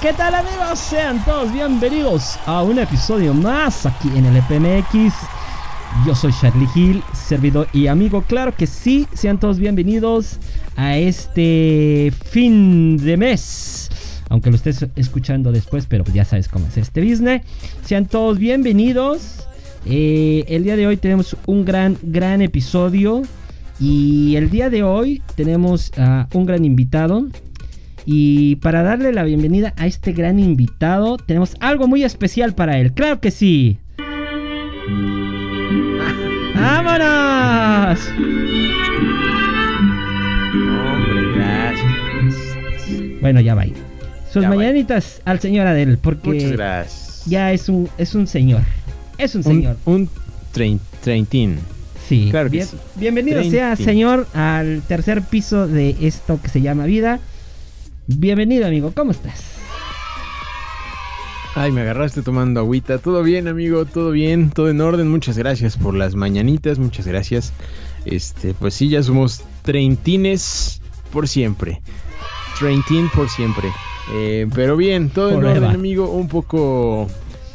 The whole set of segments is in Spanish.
¿qué tal amigos? Sean todos bienvenidos a un episodio más aquí en el EPMX. Yo soy Charlie Hill, servidor y amigo. Claro que sí, sean todos bienvenidos a este fin de mes. Aunque lo estés escuchando después, pero ya sabes cómo es este business. Sean todos bienvenidos. Eh, el día de hoy tenemos un gran, gran episodio. Y el día de hoy tenemos a un gran invitado. Y para darle la bienvenida a este gran invitado, tenemos algo muy especial para él. Claro que sí. ¡Vámonos! Hombre, gracias. Bueno, ya va. Sus Ya mañanitas al señor Adel, porque Muchas gracias. ya es un, es un señor. Es un señor. un trein- treintín. Sí. claro que Bien- sí. Bienvenido sea, señor, al tercer piso de esto que se llama vida. Bienvenido, amigo. ¿Cómo estás? Ay, me agarraste tomando agüita. Todo bien, amigo, todo bien, todo en orden. Muchas gracias por las mañanitas, muchas gracias. Este, pues sí, ya somos treintines por siempre. Treintín por siempre. Eh, pero bien, todo en orden, amigo. Un poco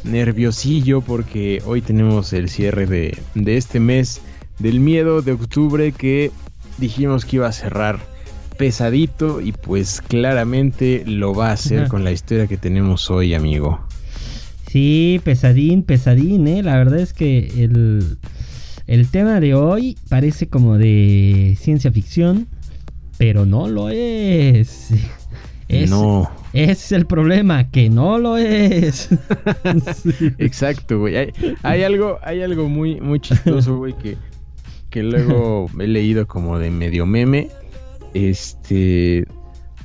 nerviosillo porque hoy tenemos el cierre de, de este mes del miedo de octubre que dijimos que iba a cerrar pesadito y pues claramente lo va a hacer Ajá. con la historia que tenemos hoy, amigo. Sí, pesadín, pesadín, ¿eh? La verdad es que el, el tema de hoy parece como de ciencia ficción, pero no lo es. Es- No, Ese es el problema, que no lo es. Sí. exacto, güey. Hay, hay algo, hay algo muy, muy chistoso, güey, que, que luego he leído como de medio meme. Este.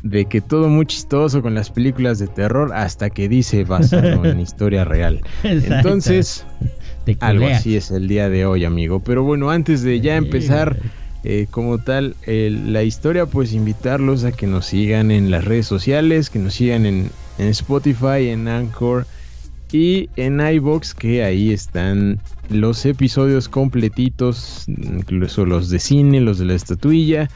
De que todo muy chistoso con las películas de terror hasta que dice basado en historia real. Exacto. Entonces, algo así es el día de hoy, amigo. Pero bueno, antes de ya empezar eh, como tal la historia, pues invitarlos a que nos sigan en las redes sociales, que nos sigan en, en Spotify, en Anchor y en iBox, que ahí están los episodios completitos, incluso los de cine, los de la estatuilla,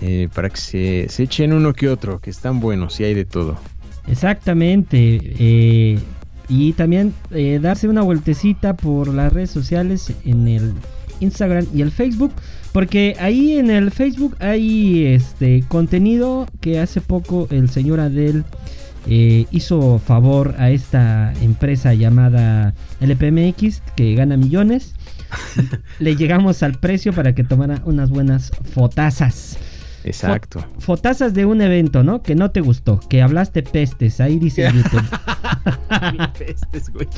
eh, para que se, se echen uno que otro, que están buenos y hay de todo. Exactamente. eh, y también eh, darse una vueltecita por las redes sociales en el Instagram y el Facebook. Porque ahí en el Facebook hay este contenido que hace poco el señor Adel eh, hizo favor a esta empresa llamada LPMX que gana millones. Le llegamos al precio para que tomara unas buenas fotazas. Exacto. Fotazas de un evento, ¿no? Que no te gustó, que hablaste pestes, ahí dice YouTube. pestes, güey.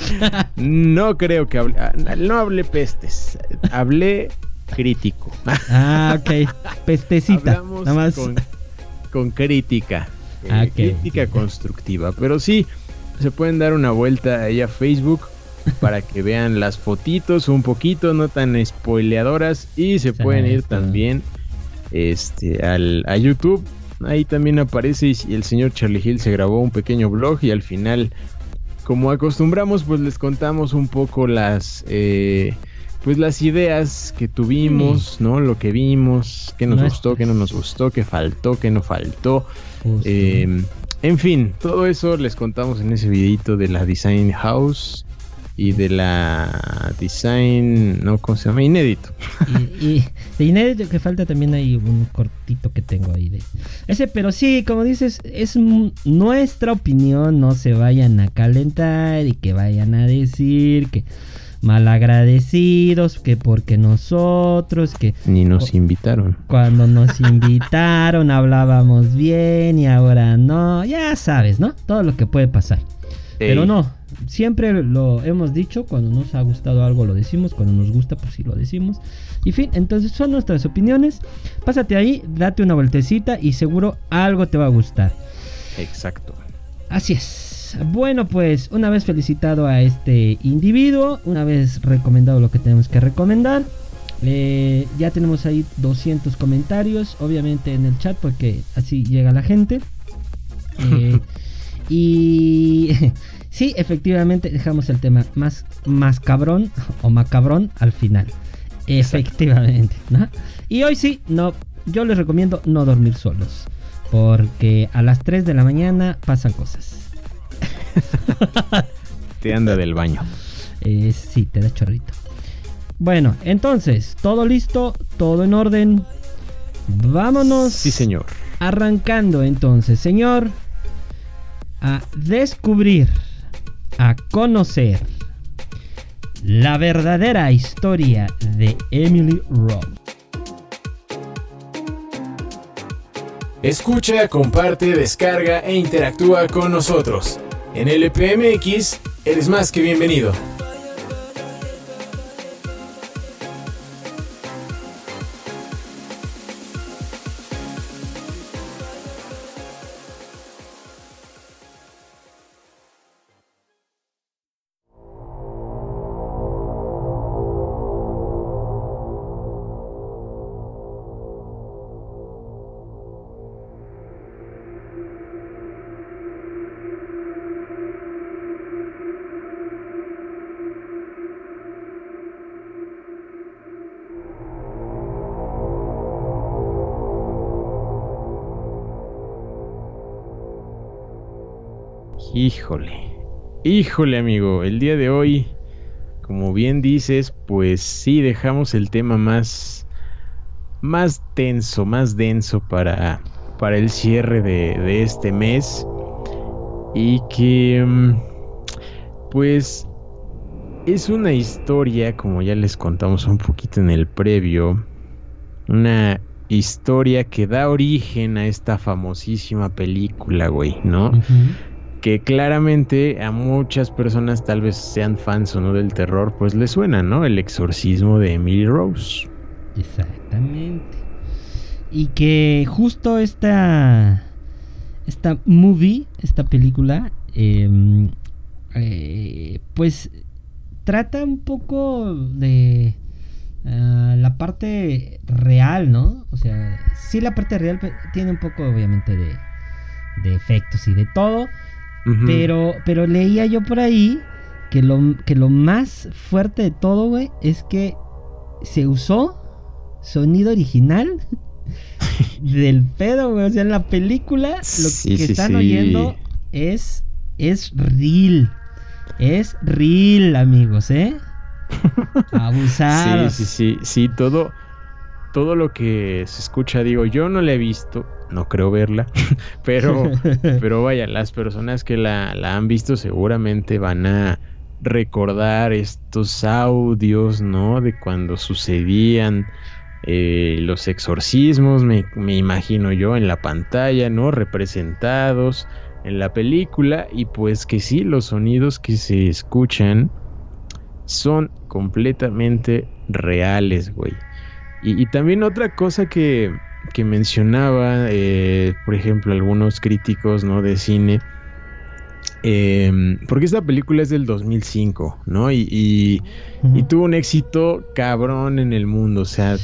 No creo que hable, ah, no hablé pestes, hablé crítico. Ah, ok. Pestecita. Hablamos Nada más. con, con crítica. eh, Ah, ok. Crítica constructiva. Pero sí, se pueden dar una vuelta ahí a Facebook para que vean las fotitos un poquito, no tan spoileadoras. Y se pueden ir también este, al, a YouTube. Ahí también aparece y el señor Charlie Hill se grabó un pequeño blog y al final, como acostumbramos, pues les contamos un poco las... eh, pues las ideas que tuvimos, ¿no? Lo que vimos, qué nos No gustó, qué no nos gustó, qué faltó, qué no faltó. Eh, en fin, todo eso les contamos en ese videito de la Design House y de la Design, no, ¿cómo se llama? Inédito. y, y de inédito que falta también hay un cortito que tengo ahí de ese, pero sí, como dices, es nuestra opinión, no se vayan a calentar y que vayan a decir que malagradecidos, que porque nosotros, que Ni nos invitaron. cuando nos invitaron hablábamos bien y ahora no, ya sabes, ¿no? Todo lo que puede pasar. Pero no, siempre lo hemos dicho, cuando nos ha gustado algo lo decimos, cuando nos gusta pues sí lo decimos. Y fin, entonces son nuestras opiniones. Pásate ahí, date una vueltecita y seguro algo te va a gustar. Exacto. Así es. Bueno, pues una vez felicitado a este individuo, una vez recomendado lo que tenemos que recomendar, eh, ya tenemos ahí 200 comentarios, obviamente en el chat, porque así llega la gente. Eh, y sí, efectivamente dejamos el tema más, más cabrón o macabrón al final. Efectivamente, ¿no? Y hoy sí, no, yo les recomiendo no dormir solos. Porque a las 3 de la mañana pasan cosas. te anda del baño. Eh, sí, te da chorrito. Bueno, entonces, todo listo, todo en orden. Vámonos. Sí, señor. Arrancando entonces, señor, a descubrir, a conocer la verdadera historia de Emily Rose. Escucha, comparte, descarga e interactúa con nosotros. En LPMX eres más que bienvenido. Híjole, híjole amigo, el día de hoy, como bien dices, pues sí dejamos el tema más, más tenso, más denso para, para el cierre de, de este mes. Y que, mm, pues, es una historia, como ya les contamos un poquito en el previo, una historia que da origen a esta famosísima película, güey, ¿no? Que claramente a muchas personas, tal vez sean fans o no del terror, pues les suena, ¿no? El exorcismo de Emily Rose. Exactamente. Y que justo esta, esta movie, esta película, em, eh, pues trata un poco de ah, la parte real, ¿no? O sea, sí la parte real tiene un poco obviamente de, de efectos y de todo, pero, pero leía yo por ahí que lo, que lo más fuerte de todo, güey, es que se usó sonido original del pedo, güey. O sea, en la película lo que están oyendo es, es real. Es real, amigos, ¿eh? Abusados. Sí, sí, sí. Sí, todo, todo lo que se escucha, digo, yo no la he visto, no creo verla, pero, pero vaya, las personas que la, han visto seguramente van a recordar estos audios, ¿no? De cuando sucedían eh, los exorcismos, me, me, imagino yo, en la pantalla, ¿no? Representados en la película y pues que sí, los sonidos que se escuchan son completamente reales, güey. Y también otra cosa que, que mencionaba, eh, por ejemplo, algunos críticos ¿no? de cine, em, porque esta película es del 2005, ¿no? Y, y, tuvo un éxito cabrón en el mundo, o sea,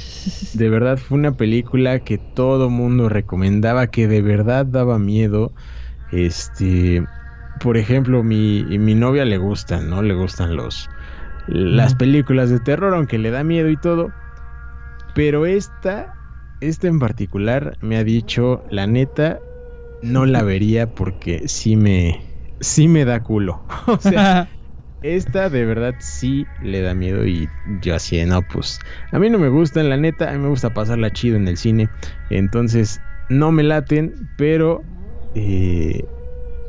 de verdad fue una película que todo mundo recomendaba, que de verdad daba miedo, este... Por ejemplo, mi, mi novia le gustan, ¿no? Le gustan los, las películas de terror, aunque le da miedo y todo. Pero esta este en particular me ha dicho, la neta, no la vería porque sí me, sí me da culo. o sea, esta de verdad sí le da miedo y yo así, no, pues a mí no me gustan, la neta, a mí me gusta pasarla chido en el cine. Entonces, no me laten, pero eh,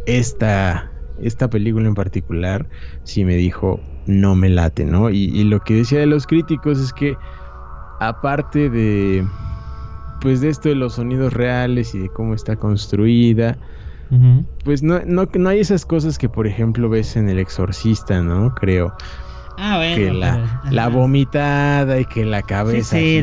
esta, esta película en particular sí me dijo, no me late, ¿no? y lo que decía de los críticos es que aparte de pues de esto de los sonidos reales y de cómo está construida. Pues no, no, no hay esas cosas que, por ejemplo, ves en El Exorcista, ¿no? Creo. Ah, bueno. Que la, la vomitada y que la cabeza sí,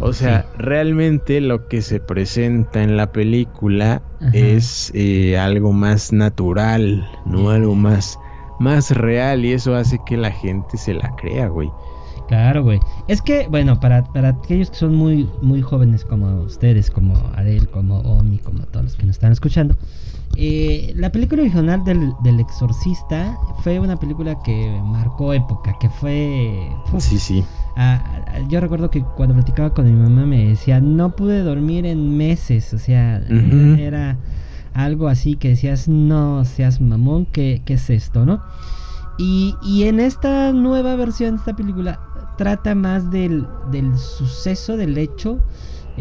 o sea, realmente lo que se presenta en la película es eh, algo más natural, ¿no? Algo más, más real y eso hace que la gente se la crea, güey. Claro, güey. Es que, bueno, para, para aquellos que son muy, muy jóvenes como ustedes, como Adel, como Omi, como todos los que nos están escuchando, eh, la película original del, del, Exorcista fue una película que marcó época, que fue... sí, sí. yo recuerdo que cuando platicaba con mi mamá me decía, no pude dormir en meses, o sea, era algo así que decías, no seas mamón, ¿qué, qué es esto, no? Y, y, en esta nueva versión de esta película trata más del, del suceso, del hecho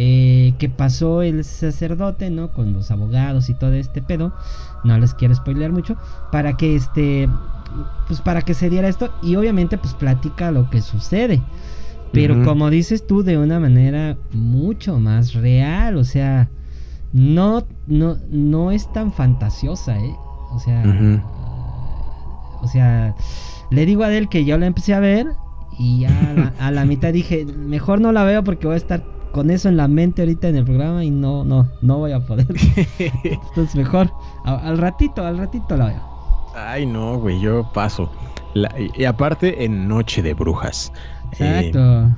eh, que pasó el sacerdote, ¿no? Con los abogados y todo este pedo. No les quiero spoilear mucho. Para que este. Pues para que se diera esto. Y obviamente, pues platica lo que sucede. Pero como dices tú, de una manera mucho más real. O sea. No, no, no es tan fantasiosa, ¿eh? O sea. O sea. Le digo a Adel que yo la empecé a ver. Y ya a la, mitad dije, mejor no la veo porque voy a estar con eso en la mente ahorita en el programa y no, no, no voy a poder. Entonces mejor, al ratito, al ratito la veo. Ay, no, güey, yo paso. y, aparte en Noche de Brujas. Exacto. Eh,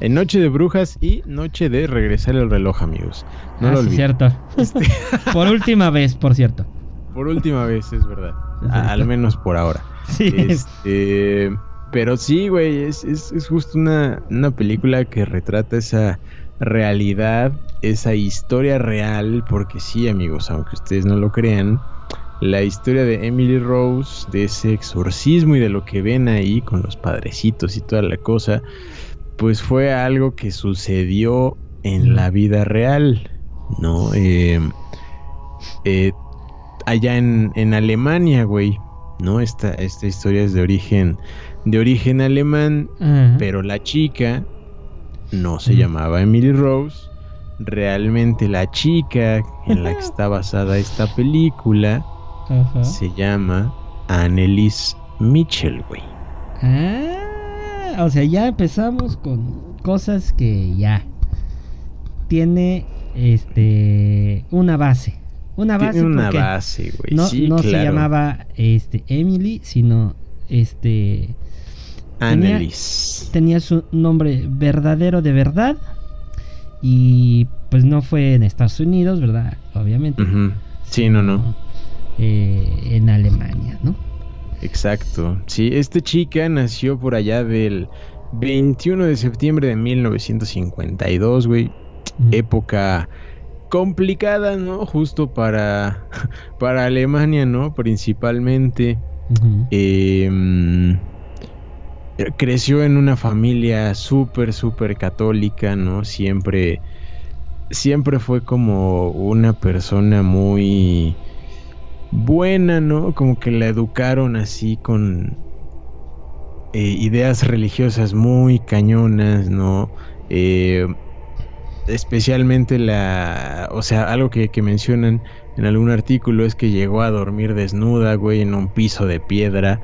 en Noche de Brujas y Noche de Regresar el reloj, amigos. No ah, lo olviden. cierto. Este por última vez, por cierto. Por última vez, es verdad. al menos por ahora. Sí. Este, pero sí, güey, es, justo una, película que retrata esa realidad, esa historia real, porque sí, amigos, aunque ustedes no lo crean, la historia de Emily Rose, de ese exorcismo y de lo que ven ahí con los padrecitos y toda la cosa, pues fue algo que sucedió en la vida real, ¿no? Eh, eh, allá en, en Alemania, güey, ¿no? Esta, esta historia es de origen de origen alemán, pero la chica no se llamaba Emily Rose. Realmente la chica en la que está basada esta película se llama Annelies Mitchell, güey. Ah, o sea, ya empezamos con cosas que ya tiene este una base. Una base. Tiene una base, güey. No, no se llamaba este Emily, sino este Annelies. Tenía, su nombre verdadero de verdad. Y pues no fue en Estados Unidos, ¿verdad? Obviamente. Sí, no, no. Eh, en Alemania, ¿no? Exacto. Sí, esta chica nació por allá del 21 de septiembre de 1952, güey. Época complicada, ¿no? Justo para, para Alemania, ¿no? Principalmente. eh, creció en una familia súper, súper católica, ¿no? Siempre, siempre fue como una persona muy buena, ¿no? Como que la educaron así con eh, ideas religiosas muy cañonas, ¿no? Eh, especialmente la, o sea, algo que, que mencionan en algún artículo es que llegó a dormir desnuda, güey, en un piso de piedra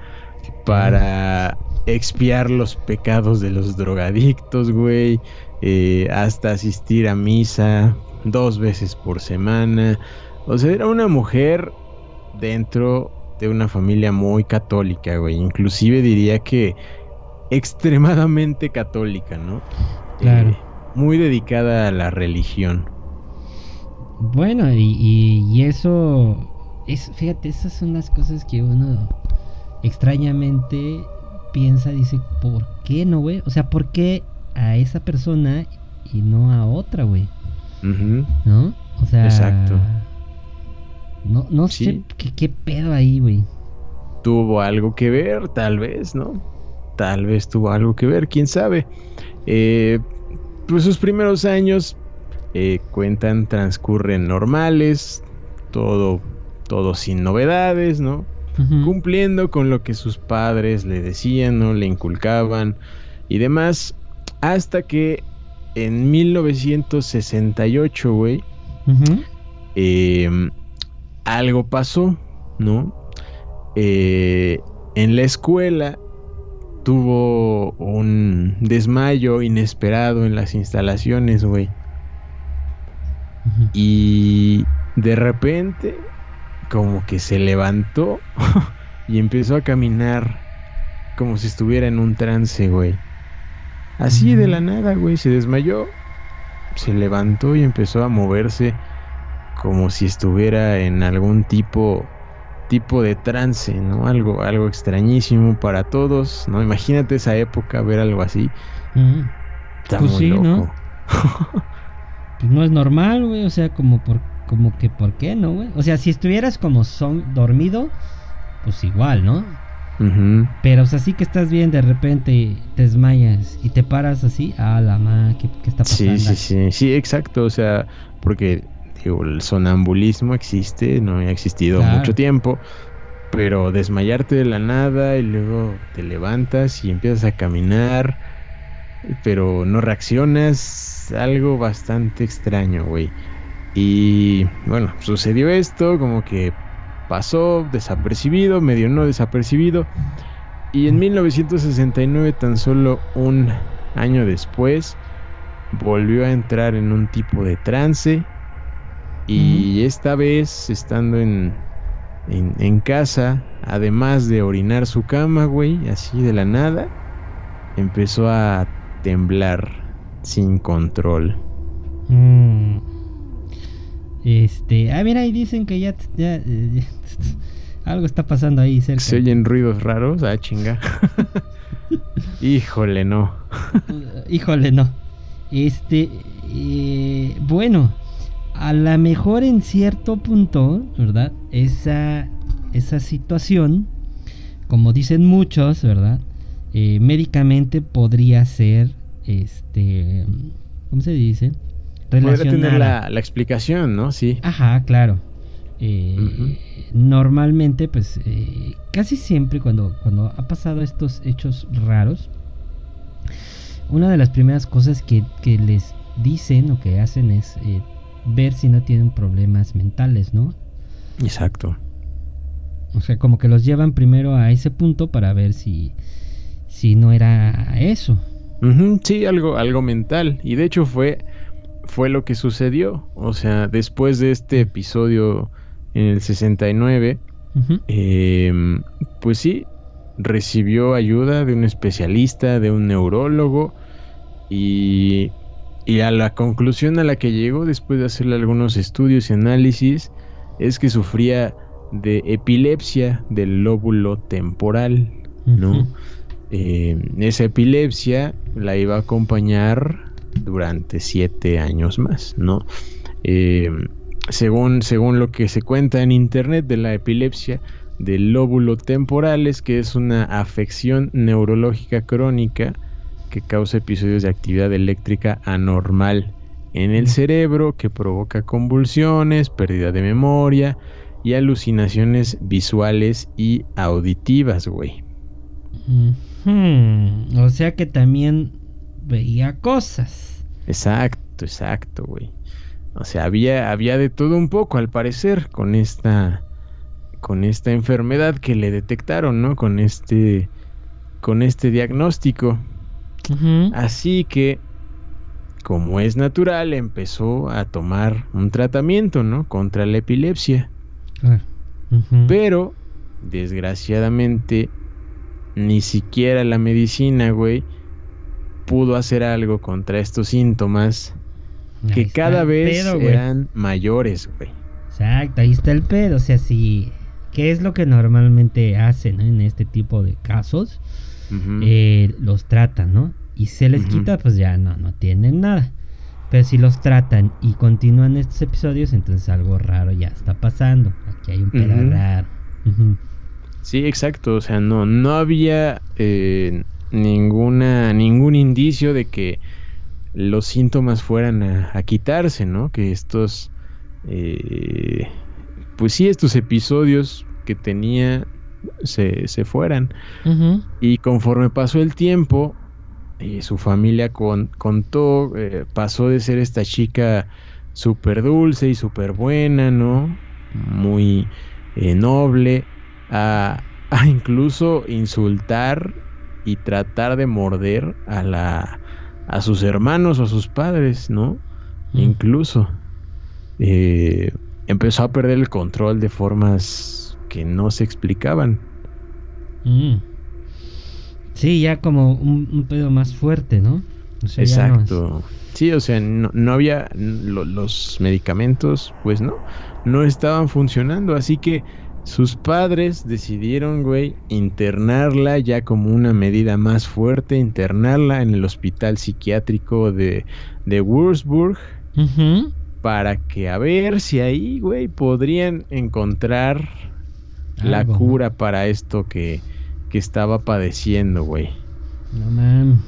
para expiar los pecados de los drogadictos, güey. Eh, hasta asistir a misa dos veces por semana. O sea, era una mujer dentro de una familia muy católica, güey. Inclusive diría que extremadamente católica, ¿no? Claro. Eh, muy dedicada a la religión. Bueno, y, y, eso, es, fíjate, esas son las cosas que uno extrañamente piensa, dice, ¿por qué no, güey? O sea, ¿por qué a esa persona y no a otra, güey? ¿No? O sea... Exacto. No, no sé qué, pedo ahí, güey. Tuvo algo que ver, tal vez, ¿no? Tal vez tuvo algo que ver, quién sabe. Eh, pues sus primeros años eh, cuentan, transcurren normales, todo, todo sin novedades, ¿no? Cumpliendo con lo que sus padres le decían, ¿no? Le inculcaban y demás. Hasta que en 1968, güey, em, algo pasó, ¿no? Eh, en la escuela tuvo un desmayo inesperado en las instalaciones, güey. Y de repente como que se levantó y empezó a caminar como si estuviera en un trance, güey. Así de la nada, güey, se desmayó, se levantó y empezó a moverse como si estuviera en algún tipo tipo de trance, ¿no? Algo algo extrañísimo para todos, ¿no? Imagínate esa época ver algo así. Está pues sí, ¿no? pues no es normal, güey, o sea, como por como que por qué, ¿no, güey? O sea, si estuvieras como son dormido, pues igual, ¿no? Pero o sea, sí que estás bien, de repente te desmayas y te paras así, ah, la ma, ¿qué, está pasando? Sí, sí, sí, sí, exacto, o sea, porque digo, el sonambulismo existe, no ha existido mucho tiempo, pero desmayarte de la nada y luego te levantas y empiezas a caminar, pero no reaccionas, algo bastante extraño, güey. Y bueno, sucedió esto, como que pasó desapercibido, medio no desapercibido. Y en 1969, tan solo un año después, volvió a entrar en un tipo de trance. Y esta vez, estando en, en, casa, además de orinar su cama, güey, así de la nada, empezó a temblar sin control. Mm. Este, ah, mira, ahí dicen que ya, algo está pasando ahí cerca. Se oyen ruidos raros, ah, chinga. Híjole, no. Híjole, no. Este, eh, bueno, a lo mejor en cierto punto, ¿verdad? Esa, esa situación, como dicen muchos, ¿verdad? Eh, médicamente podría ser, este, ¿cómo se dice? Podría tener la, explicación, ¿no? Sí. Ajá, claro. Eh, normalmente, pues, eh, casi siempre cuando, cuando ha pasado estos hechos raros, una de las primeras cosas que, les dicen o que hacen es eh, ver si no tienen problemas mentales, ¿no? Exacto. O sea, como que los llevan primero a ese punto para ver si, si no era eso. sí, algo, algo mental. Y de hecho fue fue lo que sucedió. O sea, después de este episodio en el 69, em, pues sí, recibió ayuda de un especialista, de un neurólogo, y, y a la conclusión a la que llegó después de hacerle algunos estudios y análisis es que sufría de epilepsia del lóbulo temporal, ¿no? Em, esa epilepsia la iba a acompañar durante siete años más, ¿no? Eh, según, según lo que se cuenta en internet de la epilepsia del lóbulo temporales, que es una afección neurológica crónica que causa episodios de actividad eléctrica anormal en el cerebro que provoca convulsiones, pérdida de memoria y alucinaciones visuales y auditivas, güey. O sea que también veía cosas. Exacto, exacto, güey. O sea, había, había de todo un poco, al parecer, con esta, con esta enfermedad que le detectaron, ¿no? Con este, con este diagnóstico. Así que, como es natural, empezó a tomar un tratamiento, ¿no? Contra la epilepsia. Pero, desgraciadamente, ni siquiera la medicina, güey, pudo hacer algo contra estos síntomas que cada vez eran mayores, güey. Exacto, ahí está el pedo. O sea, si. ¿Qué es lo que normalmente hacen en este tipo de casos? Eh, los tratan, ¿no? Y se les quita, pues ya no, no tienen nada. Pero si los tratan y continúan estos episodios, entonces algo raro ya está pasando. Aquí hay un pedo raro. Sí, exacto. O sea, no, no había eh, ninguna, ningún indicio de que los síntomas fueran a, quitarse, ¿no? Que estos, eh, pues sí, estos episodios que tenía se, se fueran. Y conforme pasó el tiempo, y su familia contó, eh, pasó de ser esta chica súper dulce y súper buena, ¿no? Muy eh, noble, a, a incluso insultar y tratar de morder a la a sus hermanos o a sus padres, ¿no? Mm. Incluso eh, empezó a perder el control de formas que no se explicaban. Mm. Sí, ya como un, pedo más fuerte, ¿no? Exacto. Sí, o sea, no, había los medicamentos, pues no, no estaban funcionando, así que sus padres decidieron, güey, internarla ya como una medida más fuerte, internarla en el hospital psiquiátrico de, de Würzburg, para que a ver si ahí, güey, podrían encontrar la cura para esto que, que estaba padeciendo, güey. No mames.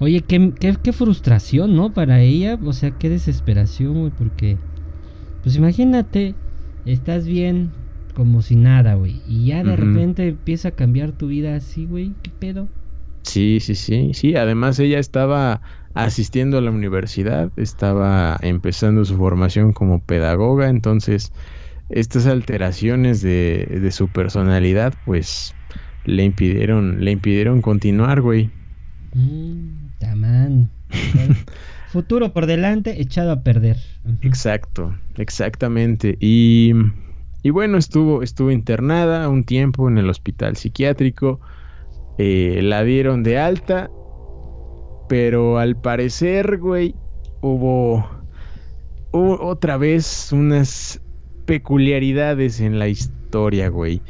Oye, qué, qué, frustración, ¿no? Para ella, o sea, qué desesperación, güey, porque, pues imagínate, estás bien como si nada, güey, y ya de repente empieza a cambiar tu vida así, güey, ¿qué pedo? Sí, sí, sí, sí, además ella estaba asistiendo a la universidad, estaba empezando su formación como pedagoga, entonces estas alteraciones de, de su personalidad, pues, le impidieron, le impidieron continuar, güey. Mm. Tamán. Futuro por delante, echado a perder. Exacto, exactamente. Y, y, bueno, estuvo, estuvo internada un tiempo en el hospital psiquiátrico. Eh, la dieron de alta. Pero al parecer, güey, hubo, hubo otra vez unas peculiaridades en la historia, güey.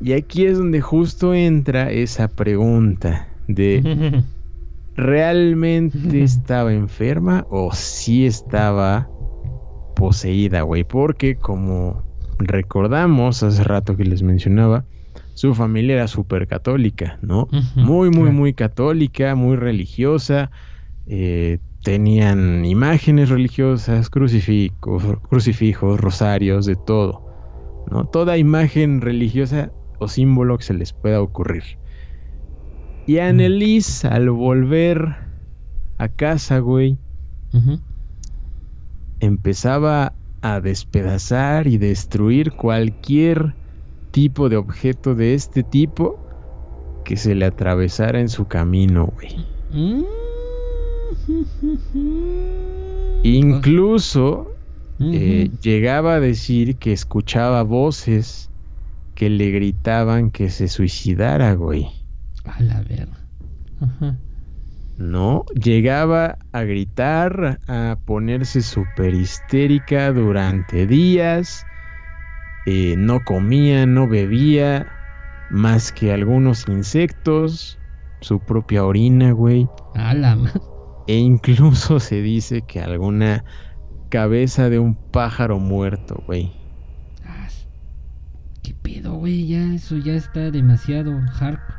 Y aquí es donde justo entra esa pregunta de realmente estaba enferma o si estaba poseída, güey. Porque como recordamos hace rato que les mencionaba, su familia era súper católica, ¿no? muy, muy, muy católica, muy religiosa. Eh, tenían imágenes religiosas, crucifijos, crucifijos, rosarios, de todo. ¿no? Toda imagen religiosa o símbolo que se les pueda ocurrir. Y Annelies, al volver a casa, güey, empezaba a despedazar y destruir cualquier tipo de objeto de este tipo que se le atravesara en su camino, güey. Mm. Incluso eh, llegaba a decir que escuchaba voces que le gritaban que se suicidara, güey. A la ver. No, llegaba a gritar, a ponerse súper histérica durante días. Eh, no comía, no bebía, más que algunos insectos, su propia orina, güey. A la E incluso se dice que alguna cabeza de un pájaro muerto, güey. ¿Qué pedo, güey? Ya, eso ya está demasiado hardcore.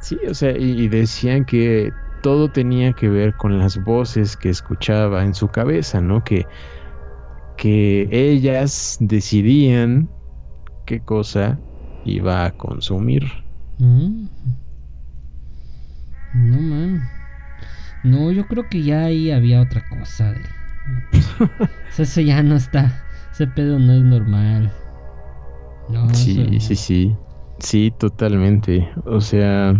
Sí, o sea, y, decían que todo tenía que ver con las voces que escuchaba en su cabeza, ¿no? Que, que ellas decidían qué cosa iba a consumir. Mm. No, man. No, yo creo que ya ahí había otra cosa. eso ya no está. Ese pedo no es normal. No, sí, sí, sí. Sí, totalmente. O sea,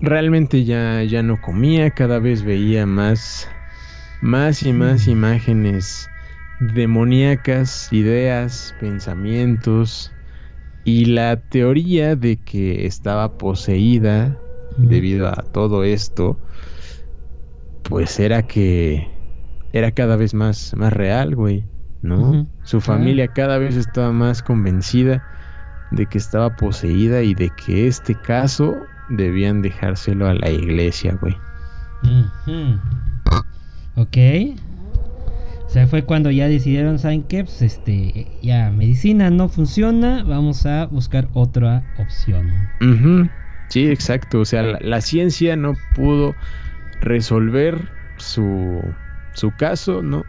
realmente ya, ya no comía, cada vez veía más, más y más imágenes demoníacas, ideas, pensamientos y la teoría de que estaba poseída debido a todo esto, pues era que era cada vez más, más real, güey, ¿no? Su familia cada vez estaba más convencida de que estaba poseída y de que este caso debían dejárselo a la iglesia, güey. Ok. O sea, fue cuando ya decidieron, ¿saben qué? Pues este, ya medicina no funciona, vamos a buscar otra opción. Sí, exacto. O sea, la, ciencia no pudo resolver su, su caso, ¿no?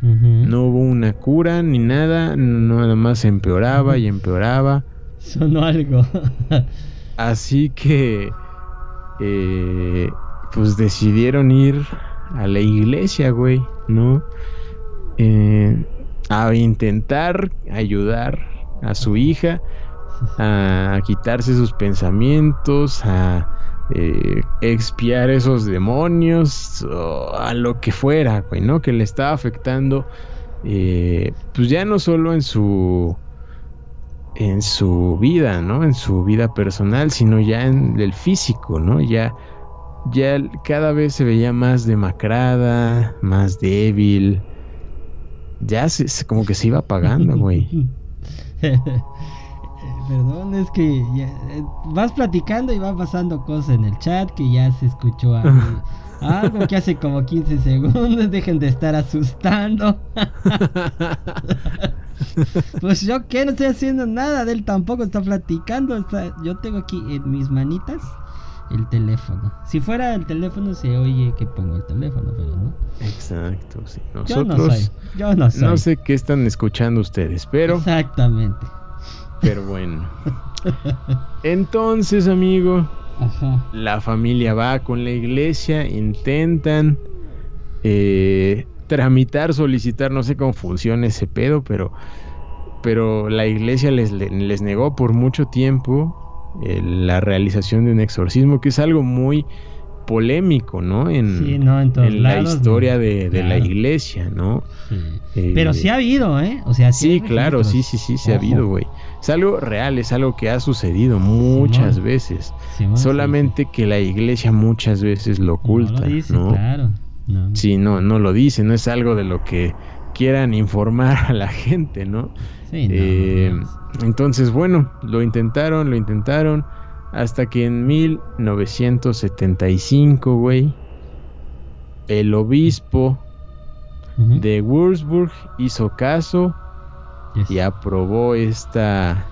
No hubo una cura ni nada, nada más empeoraba y empeoraba. Sonó algo. Así que, eh, pues decidieron ir a la iglesia, güey, ¿no? Eh, a intentar ayudar a su hija a quitarse sus pensamientos, a eh, expiar esos demonios, a lo que fuera, güey, ¿no? Que le estaba afectando, pues ya no solo en su en su vida, ¿no? En su vida personal, sino ya en el físico, ¿no? Ya, ya cada vez se veía más demacrada, más débil. Ya se, como que se iba apagando, güey. Perdón, es que eh, vas platicando y va pasando cosas en el chat que ya se escuchó algo, algo que hace como 15 segundos. Dejen de estar asustando. pues yo que no estoy haciendo nada, de él tampoco está platicando. yo tengo aquí en mis manitas el teléfono. Si fuera el teléfono se oye que pongo el teléfono, pero no. Exacto, sí. Nosotros, yo no soy. Yo no soy. No sé qué están escuchando ustedes, pero. Exactamente. Pero bueno. Entonces, amigo, la familia va con la iglesia, intentan eh, tramitar, solicitar, no sé cómo funciona ese pedo, pero, pero la iglesia les, les negó por mucho tiempo eh, la realización de un exorcismo, que es algo muy polémico, ¿no? En, la historia de, la iglesia, ¿no? Eh, Pero sí ha habido, ¿eh? O sea, sí, claro, sí, sí, sí, sí ha habido, güey. Es algo real, es algo que ha sucedido muchas veces. Solamente que la iglesia muchas veces lo oculta, ¿no? Claro. No. Sí, no, no lo dice, no es algo de lo que quieran informar a la gente, ¿no? Sí, eh, entonces, bueno, lo intentaron, lo intentaron. Hasta que en 1975, güey, el obispo de Würzburg hizo caso y aprobó esta,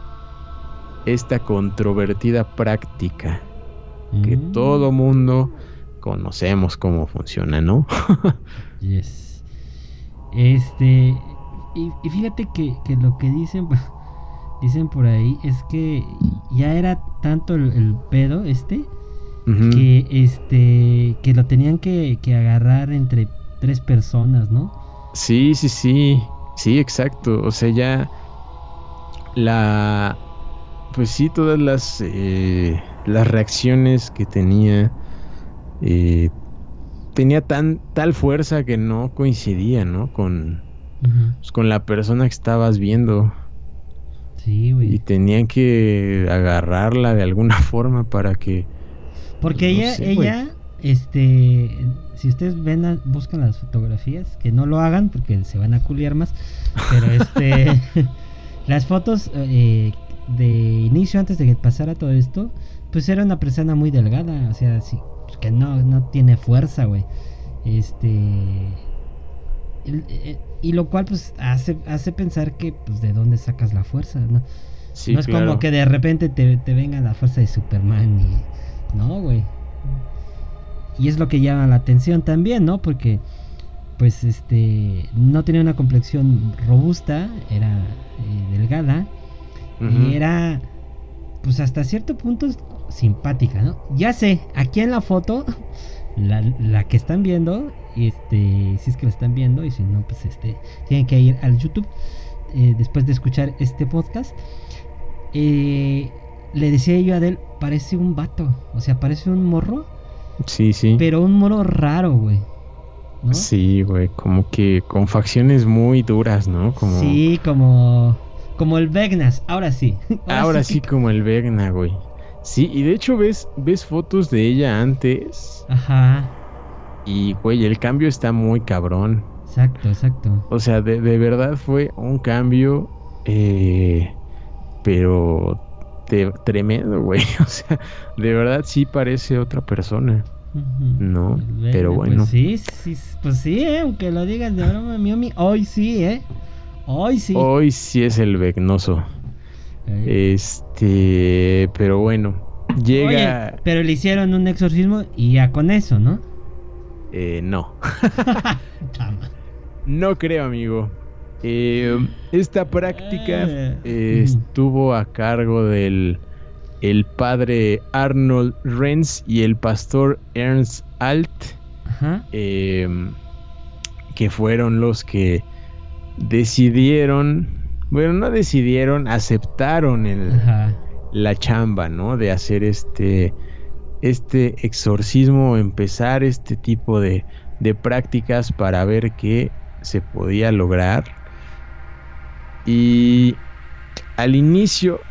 esta controvertida práctica que mm. todo mundo conocemos cómo funciona, ¿no? yes. Este, y, fíjate que, que, lo que dicen, dicen por ahí es que ya era tanto el, pedo este que este que lo tenían que, agarrar entre tres personas, ¿no? Sí, sí, sí, sí, exacto. O sea, ya la, pues sí, todas las eh, las reacciones que tenía eh, tenía tan tal fuerza que no coincidía, ¿no? Con pues, con la persona que estabas viendo. Y tenían que agarrarla de alguna forma para que. Porque ella, ella, este, si ustedes ven, buscan las fotografías, que no lo hagan porque se van a culiar más, pero este, las fotos eh, de inicio antes de que pasara todo esto, pues era una persona muy delgada, o sea, sí, pues, que no, no tiene fuerza, güey. Este, eh, y lo cual pues hace, hace pensar que pues de dónde sacas la fuerza, ¿no? no es como que de repente te, venga la fuerza de Superman y... No, güey. Y es lo que llama la atención también, ¿no? Porque pues este no tenía una complexión robusta, era eh, delgada y era pues hasta cierto punto simpática, ¿no? Ya sé, aquí en la foto la, la que están viendo este, si es que lo están viendo y si no, pues este, tienen que ir al YouTube eh, después de escuchar este podcast. Eh, le decía yo a Adel, parece un vato, o sea, parece un morro. Sí, sí. Pero un morro raro, güey. Sí, güey, como que con facciones muy duras, ¿no? Como... Sí, como como el Vegnas, ahora sí. Ahora, sí, como el Vegna, güey. Sí, y de hecho ves ves fotos de ella antes. Ajá. Y, güey, el cambio está muy cabrón. Exacto, exacto. O sea, de, verdad fue un cambio, eh, pero tremendo, güey. O sea, de verdad sí parece otra persona. No, pero pues bueno. sí, sí, pues sí, eh, aunque lo digas de broma, mi hoy sí, ¿eh? Hoy sí. Hoy sí es el vegnoso. Este, pero bueno, llega. pero le hicieron un exorcismo y ya con eso, ¿no? Eh, no. no creo, amigo. Eh, esta práctica ah. eh, estuvo a cargo del el padre Arnold Renz y el pastor Ernst Alt, em, que fueron los que decidieron, bueno, no decidieron, aceptaron el, la chamba, ¿no? De hacer este este exorcismo, empezar este tipo de, prácticas para ver qué se podía lograr. Y al inicio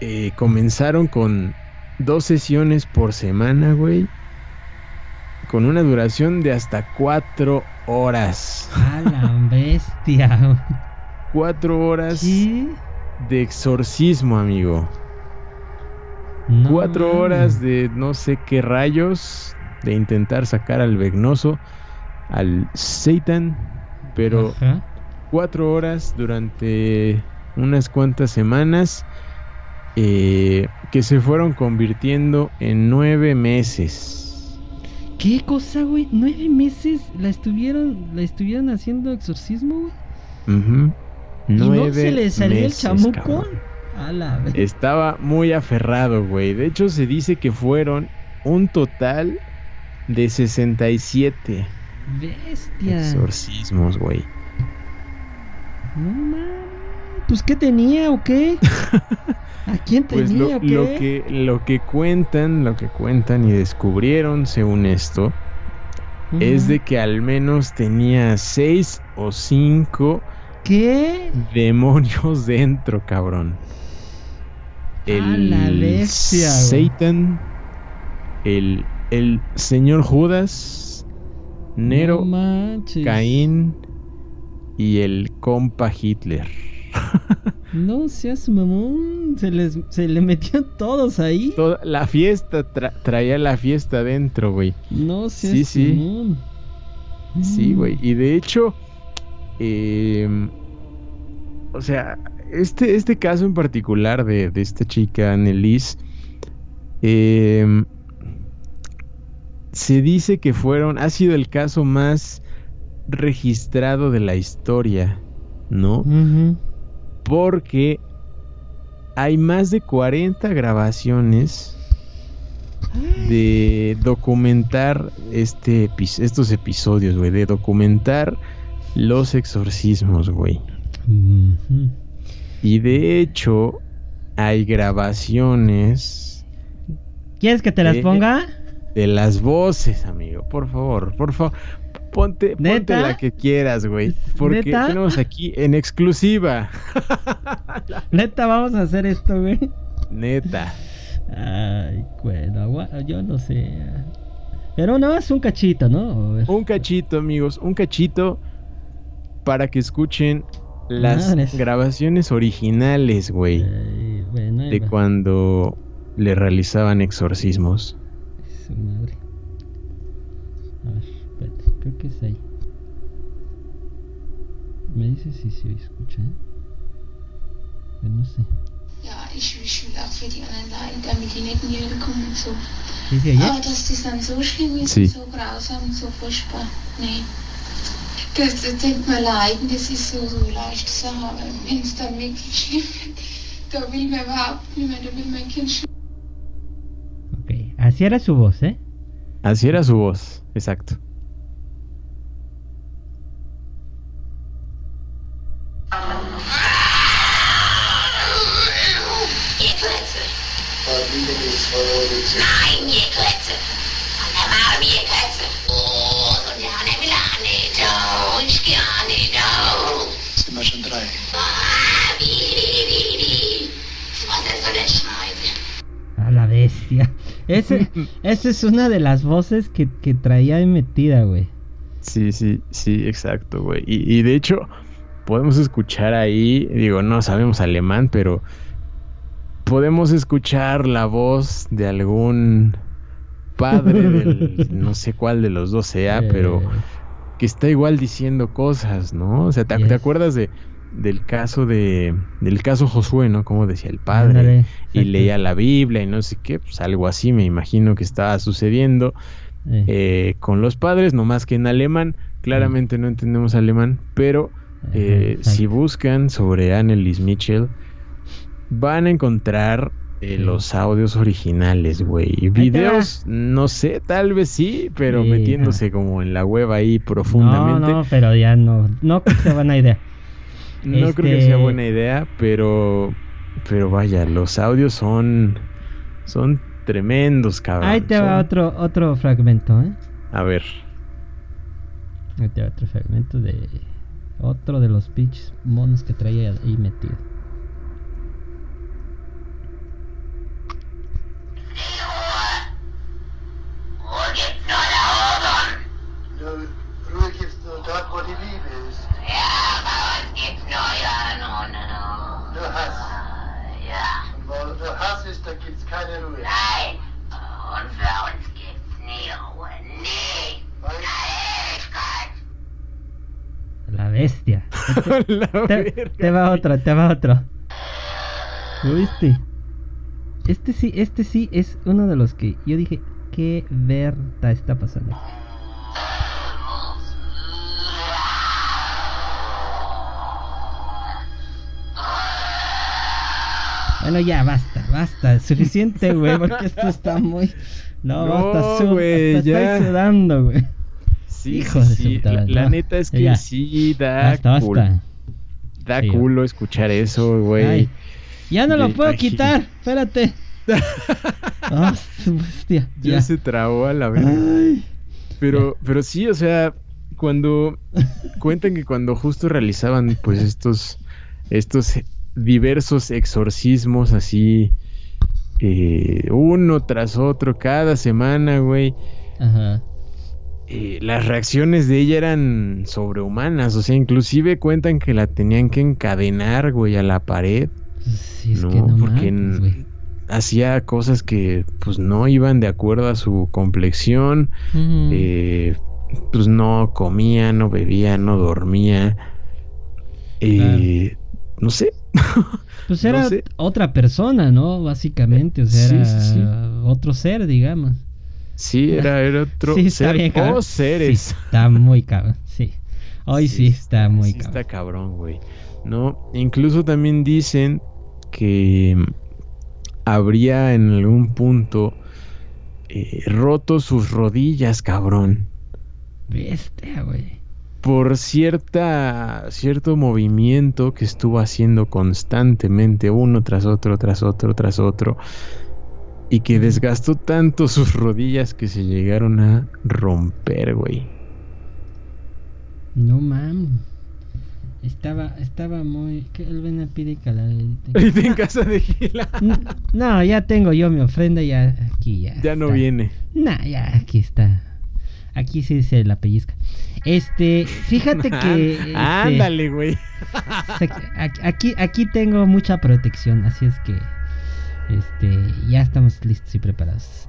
eh, comenzaron con dos sesiones por semana, güey. con una duración de hasta cuatro horas. A la bestia. Cuatro horas ¿Qué? de exorcismo, amigo. No Cuatro horas de no sé qué rayos, de intentar sacar al Vegnoso, al Satan, pero Ajá. cuatro horas durante unas cuantas semanas eh, que se fueron convirtiendo en nueve meses. ¿Qué cosa, güey? ¿Nueve meses la estuvieron, la estuvieron haciendo exorcismo, güey? ¿Y no se le salió el chamuco? cabrón. Estaba muy aferrado, güey. De hecho, se dice que fueron un total de 67 Bestia. exorcismos, güey. No mames. Pues, ¿qué tenía o qué? ¿A quién Pues tenía lo, o qué? lo que lo que cuentan, lo que cuentan y descubrieron según esto es de que al menos tenía seis o cinco ¿Qué? demonios dentro, cabrón. A la bestia, güey. Satan, el el señor Judas, Nero, No. Caín y el compa Hitler. No seas mamón. Se, les, se le metieron todos ahí. Toda la fiesta tra- traía la fiesta dentro, güey. No seas Sí, sí. mamón. Sí, güey. Y de hecho, em, o sea, este, este caso en particular de, de esta chica, Annelise, em, se dice que fueron, ha sido el caso más registrado de la historia, ¿no? Ujú. Porque hay más de 40 grabaciones de documentar este estos episodios, güey, de documentar los exorcismos, güey. Ujú. Y de hecho hay grabaciones ¿Quieres que te las Eh, ponga? de las voces, amigo. Por favor, por favor. Ponte, ponte la que quieras, güey. Porque ¿Neta? tenemos aquí en exclusiva. Neta, vamos a hacer esto, güey. Neta. Ay, bueno, yo no sé. Pero no, es un cachito, ¿no? Un cachito, amigos, un cachito para que escuchen las Madres. grabaciones originales, güey, bueno, de va. cuando le realizaban exorcismos. Su madre. A ver, espérate, creo que es ahí. Me dice si se escucha, ¿eh? Pero no sé. Ja, ich, ich will auch für die anderen leiden, damit die nicht in die Hölle kommen und so. ¿Sí dass so schlimm ist, Sie. und so grausam und so furchtbar, nee. Das, das denkt man leiden, das ist so, so eine leichte Sache, aber wenn es dann wirklich schlimm wird, da will man überhaupt nicht mehr, da will mein Kind sch- Ok, así era su voz, ¿eh? Así era su voz, exacto. Nein, je Klötze. Und der Marm, je bestia. Ese, esa es una de las voces que, que traía metida, güey. Sí, sí, sí, exacto, güey. Y, y de hecho, podemos escuchar ahí, digo, no sabemos alemán, pero podemos escuchar la voz de algún padre del, no sé cuál de los dos sea, Eh, pero que está igual diciendo cosas, ¿no? O sea, ¿te, acuerdas de del caso de del caso Josué, ¿no? Como decía el padre y leía la Biblia y no sé qué, pues algo así me imagino que estaba sucediendo Eh, eh, con los padres, no más que en alemán. Claramente no entendemos alemán, pero eh, si buscan sobre Annelies Mitchell, van a encontrar eh, los audios originales, güey. Videos, no sé, tal vez sí, pero Sí, metiéndose como en la web ahí profundamente. No, no, pero ya no. No sea buena idea. No creo que sea este, buena idea, pero. Pero vaya, los audios son. Son tremendos, cabrón. Ahí te va otro, otro fragmento, ¿eh? A ver. Ahí te va otro fragmento de. Otro de los pitch monos que traía ahí metido. Yeah. No, ja, no, no, no. Nur Hass. Ja. Weil nur Hass ist, da gibt's keine Ruhe. Nein. Und für uns gibt's nie Ruhe. Nie. Weil la bestia. la te, te, va otro, te va otro. ¿Lo viste? Este sí, este sí es uno de los que yo dije, qué verta está pasando. Bueno, ya, basta, basta. Suficiente, güey, porque esto está muy... No, No, basta, güey, hasta ya. estoy sudando, güey. Sí, Hijo sí, de su La, la neta es que Ya. sí, da Basta, basta. Da Sí. culo escuchar eso, güey. Ya no lo puedo quitar, espérate. Ah, su bestia. Ya, Ya. se trabó a la verga. Ay. Pero, pero sí, o sea, cuando cuentan que cuando justo realizaban pues estos, estos diversos exorcismos así, eh, uno tras otro, cada semana, güey, Ajá. eh, las reacciones de ella eran sobrehumanas, o sea, inclusive cuentan que la tenían que encadenar, güey, a la pared. Sí, es no, que no porque mames, hacía cosas que pues no iban de acuerdo a su complexión. Eh, pues no comía, no bebía, no dormía. Eh, No sé. pues no era sé. otra persona, ¿no? Básicamente, o sea, era sí, sí. otro ser, digamos. Sí, era, era otro sí, está ser bien, cabrón. o seres. Sí, está muy cabrón, sí. Hoy sí, está muy sí cabrón. está cabrón, güey. No, incluso también dicen que mm, habría en algún punto eh, roto sus rodillas, cabrón. Bestia, güey. Por cierta cierto movimiento que estuvo haciendo constantemente uno tras otro tras otro tras otro y que desgastó tanto sus rodillas que se llegaron a romper, güey. No mames. Estaba, estaba muy. El ven a pedir caladita. Ahorita en casa de Gila No, ya tengo yo mi ofrenda, ya aquí ya. ya no viene. Nah, ya aquí está. Aquí sí se la pellizca. Este, fíjate que. este, Ándale, güey. aquí, aquí, tengo mucha protección, así es que. Este, ya estamos listos y preparados.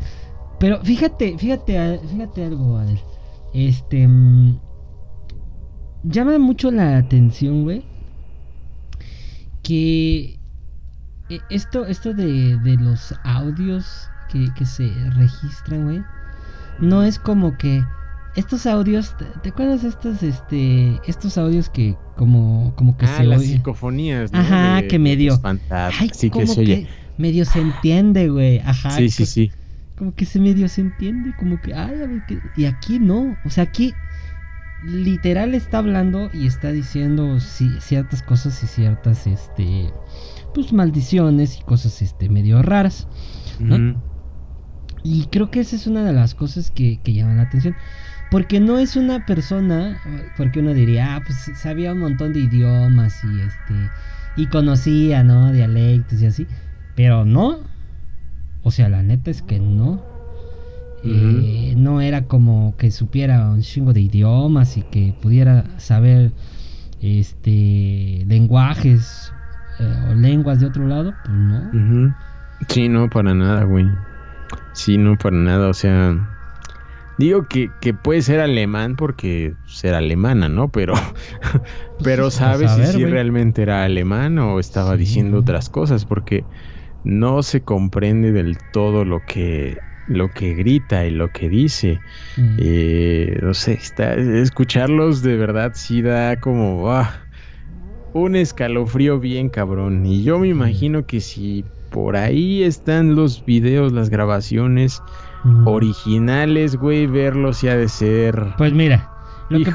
Pero fíjate, fíjate, fíjate algo, Adel. Este. mm, llama mucho la atención, güey. Que. eh, Esto, esto de, de los audios que, que se registran, güey. No es como que. Estos audios, ¿te, te acuerdas estos, este, estos audios que como, como que ah, se las oye? psicofonías, ¿no? Ajá, De- que medio-. Ay, sí que como se oye. medio se entiende, güey. Ajá. Sí, sí, sí. Como que se medio se entiende, como que, ay, a ver qué. Y aquí no. O sea, aquí literal está hablando y está diciendo ci- ciertas cosas y ciertas, este, pues maldiciones y cosas, este, medio raras. ¿no? Y creo que esa es una de las cosas que, que llaman la atención. Porque no es una persona, porque uno diría, ah, pues sabía un montón de idiomas y este, y conocía, ¿no? Dialectos y así. Pero no. O sea, la neta es que no. Eh, no era como que supiera un chingo de idiomas y que pudiera saber este lenguajes eh, o lenguas de otro lado, pues no. Sí, no, para nada, güey. Sí, no, para nada. O sea, digo que, que puede ser alemán porque ser alemana, ¿no? Pero, pero sí, a sabes si saber, realmente era alemán o estaba Sí, diciendo otras cosas porque no se comprende del todo lo que lo que grita y lo que dice. Mm. Eh, no sé, está, escucharlos de verdad sí da como ah, un escalofrío bien cabrón. Y yo me imagino que si por ahí están los videos, las grabaciones Mm. originales, güey, verlos ya ha de ser. Pues mira, lo que,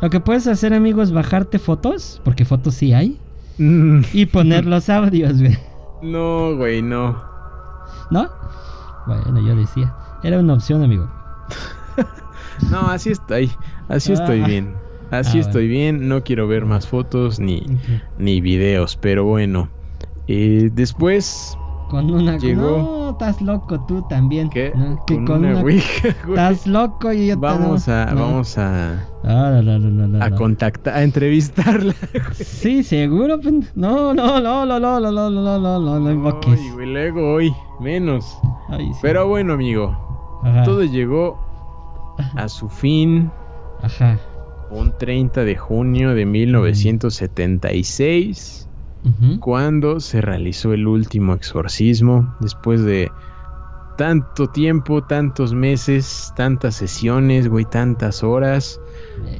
lo que puedes hacer, amigo, es bajarte fotos, porque fotos sí hay, Mm, y poner los audios, güey. No, güey, no. ¿No? Bueno, yo decía. Era una opción, amigo. No, así estoy. Así estoy Ah. bien. Así Ah, estoy bien. No quiero ver más fotos ni, ni videos, pero bueno. Eh, después, Con una. Llegó. No, estás loco tú también. ¿qué? ¿no? Que Con con una ouija, güey. Estás loco y yo te Vamos no, a, no. vamos a, Ah, no, no, no, no, a contactar, a entrevistarla. Sí, seguro. No, no, no, no, no, no, no, no, no, no, no, no invoques. Güey, luego hoy, menos. Ay, sí. Pero bueno, amigo, Ajá. todo llegó a su fin. Ajá. un 30 de junio de 1976, Cuando se realizó el último exorcismo, después de tanto tiempo, tantos meses, tantas sesiones, güey, tantas horas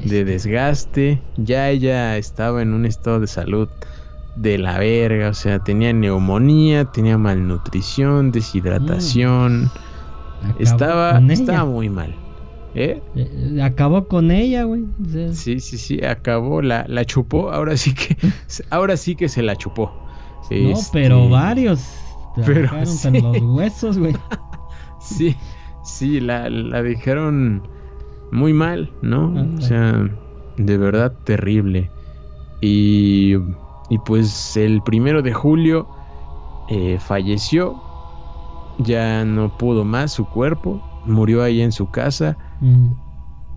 de desgaste. Ya ella estaba en un estado de salud de la verga, o sea, tenía neumonía, tenía malnutrición, deshidratación, Acabó estaba, estaba muy mal. ¿Eh? Eh, Acabó con ella, güey. O sea, Sí, sí, sí, acabó, la, la chupó, ahora sí que, ahora sí que se la chupó. No, Este, pero varios. Te pero sí. hasta los huesos, güey. Sí, sí, la, la dejaron muy mal, ¿no? Ah, O sea, de verdad terrible. Y, y pues el primero de julio eh, falleció, ya no pudo más su cuerpo, murió ahí en su casa. Mm.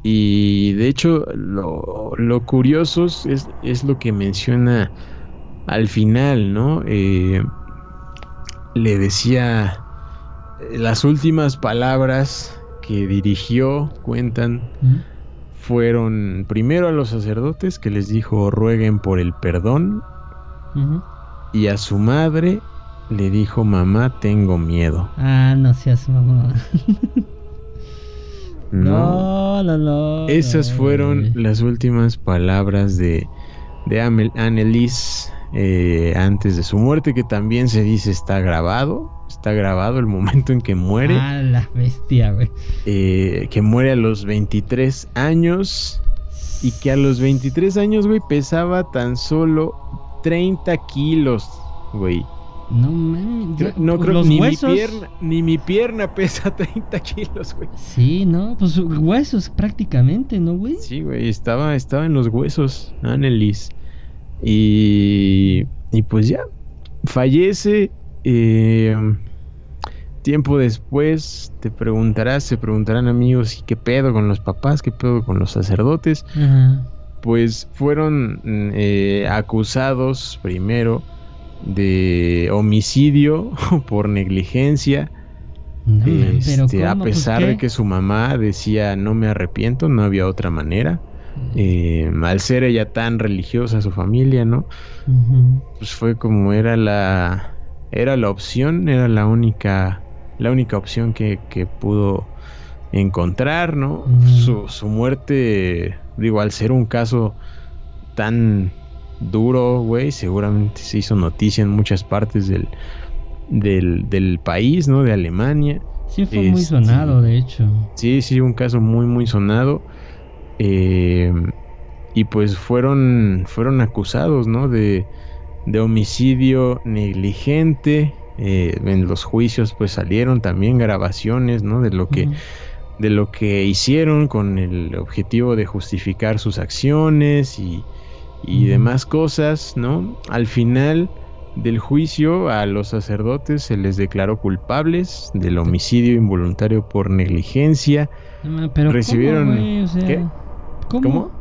Y de hecho, lo, lo curioso es, es lo que menciona al final, ¿no? Eh, le decía eh, las últimas palabras que dirigió, cuentan, Mm. fueron primero a los sacerdotes que les dijo rueguen por el perdón y a su madre le dijo mamá tengo miedo. Ah, no seas mamón. No, No, no, esas fueron las últimas palabras de, de Annelies eh, antes de su muerte, que también se dice está grabado, está grabado el momento en que muere. Ah, la bestia, güey. eh, que muere a los 23 años y que a los 23 años, güey, pesaba tan solo 30 kilos, güey. No mames. No pues creo los ni huesos. mi pierna, ni mi pierna pesa 30 kilos, güey. Sí, no, pues huesos prácticamente, ¿no, güey? Sí, güey, estaba, estaba en los huesos, Annelies. Y, y pues ya, fallece. eh, tiempo después te preguntarás, se preguntarán amigos, ¿y qué pedo con los papás? ¿Qué pedo con los sacerdotes? Ajá. Pues fueron eh, acusados primero de homicidio por negligencia. No, Este, a. Pues, pesar de que su mamá decía no me arrepiento, no había otra manera. Eh, al ser ella tan religiosa, su familia, ¿no? Pues fue como era la era la opción, era la única la única opción que, que pudo encontrar, ¿no? Ujú. Su, su muerte, digo, al ser un caso tan duro, güey, seguramente se hizo noticia en muchas partes del, del, del país, ¿no? De Alemania. Sí, fue muy Este, sonado, de hecho. Sí, sí, un caso muy, muy sonado. Eh, y pues fueron, fueron acusados, ¿no? De, de homicidio negligente. Eh, en los juicios pues salieron también grabaciones, ¿no? De lo que, de lo que hicieron con el objetivo de justificar sus acciones y, y demás cosas, ¿no? Al final del juicio a los sacerdotes se les declaró culpables del homicidio involuntario por negligencia. Pero recibieron- ¿cómo, güey? O sea, ¿Qué? ¿Cómo? ¿Cómo?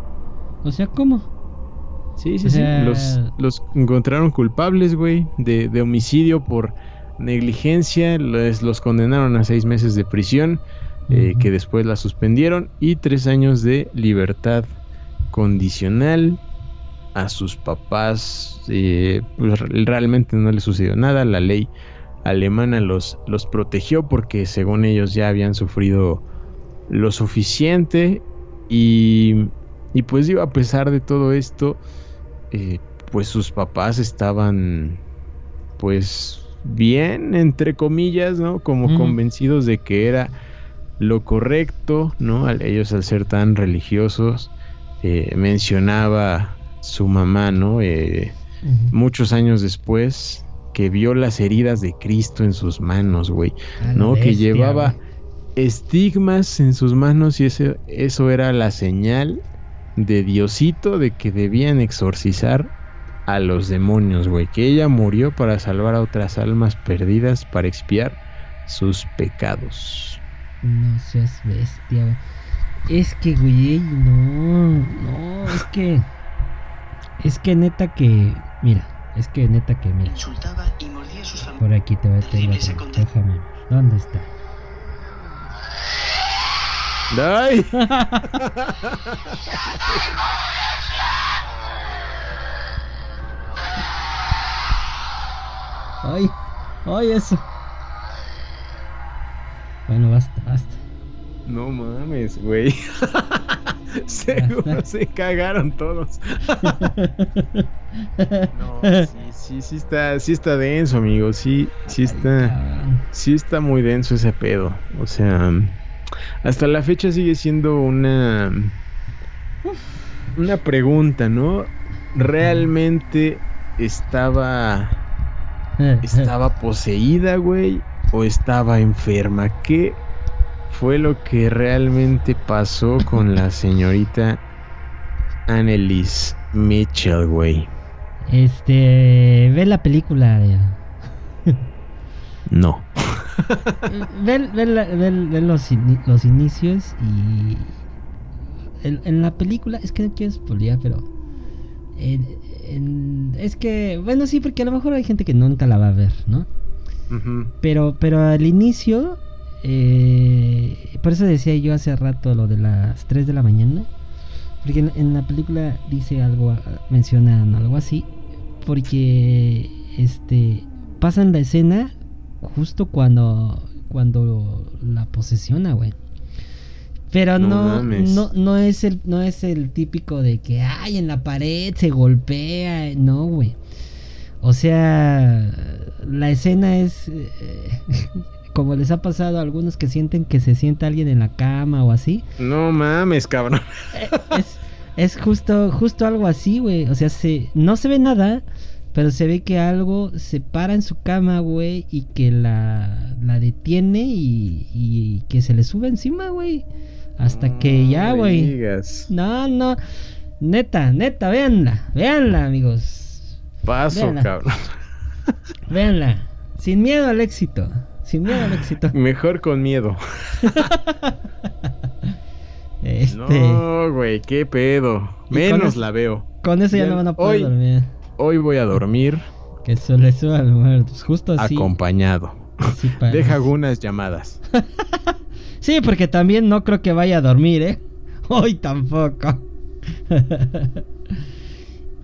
O sea, ¿cómo? Sí, sí, O sí. Los, los encontraron culpables, güey, de, de homicidio por negligencia. Les, los condenaron a seis meses de prisión, eh, que después la suspendieron, y tres años de libertad condicional. A sus papás, eh, pues, realmente no les sucedió nada. La ley alemana los, los protegió porque según ellos ya habían sufrido lo suficiente y, y pues digo, a pesar de todo esto, eh, pues sus papás estaban pues bien, entre comillas, ¿no? Como convencidos de que era lo correcto, ¿no? Ellos al ser tan religiosos, eh, mencionaba su mamá, ¿no? Eh, muchos años después, que vio las heridas de Cristo en sus manos, güey. ¿no? que llevaba estigmas en sus manos y ese, eso era la señal de Diosito de que debían exorcizar a los demonios, güey. Que ella murió para salvar a otras almas perdidas, para expiar sus pecados. No seas bestia, güey. Es que, güey, no, no, es que. Es que neta que. Mira, es que neta que, mira. Insultaba y mordía a sus Por aquí te voy a tener. Déjame ver. ¿Dónde está? Ay. Ay, ay, eso. Bueno, basta, basta. No mames, güey. Seguro se cagaron todos. No, sí, sí, sí está, sí está denso, amigo. Sí, sí está, sí está muy denso ese pedo. O sea, hasta la fecha sigue siendo una, una pregunta, ¿no? ¿Realmente estaba, estaba poseída, güey? ¿O estaba enferma? ¿Qué fue lo que realmente pasó con la señorita Annelies Mitchell, güey? Este, ve la película. No. ve, ve la- ve- ve los, los inicios y en, en la película es que no quiero spoilear, pero en- en- es que bueno sí porque a lo mejor hay gente que nunca la va a ver, ¿no? Pero pero al inicio eh, por eso decía yo hace rato lo de las 3 de la mañana. Porque en, en la película dice algo, ah, mencionan algo así. Porque este pasan la escena justo cuando cuando la posesiona, güey. Pero No no, no es el, no es el típico de que ay en la pared se golpea, no, güey. O sea, la escena es eh, como les ha pasado a algunos que sienten que se sienta alguien en la cama o así. No mames, cabrón. Eh, es, es justo, justo algo así, güey. O sea, se, no se ve nada, pero se ve que algo se para en su cama, güey, y que la, la detiene y, y que se le sube encima, güey. Hasta que ya, güey. No, no. Neta, neta, véanla, véanla, amigos. Paso, Véanla. cabrón. Véanla. Sin miedo al éxito. Sin miedo al éxito. Mejor con miedo. Este, No, güey, qué pedo. Menos la veo. con eso ya ya no van a poder hoy- dormir. Hoy voy a dormir Que se le suban muertos. Justo así. acompañado. así parece. Deja algunas llamadas. Sí, porque también no creo que vaya a dormir, ¿eh? Hoy tampoco.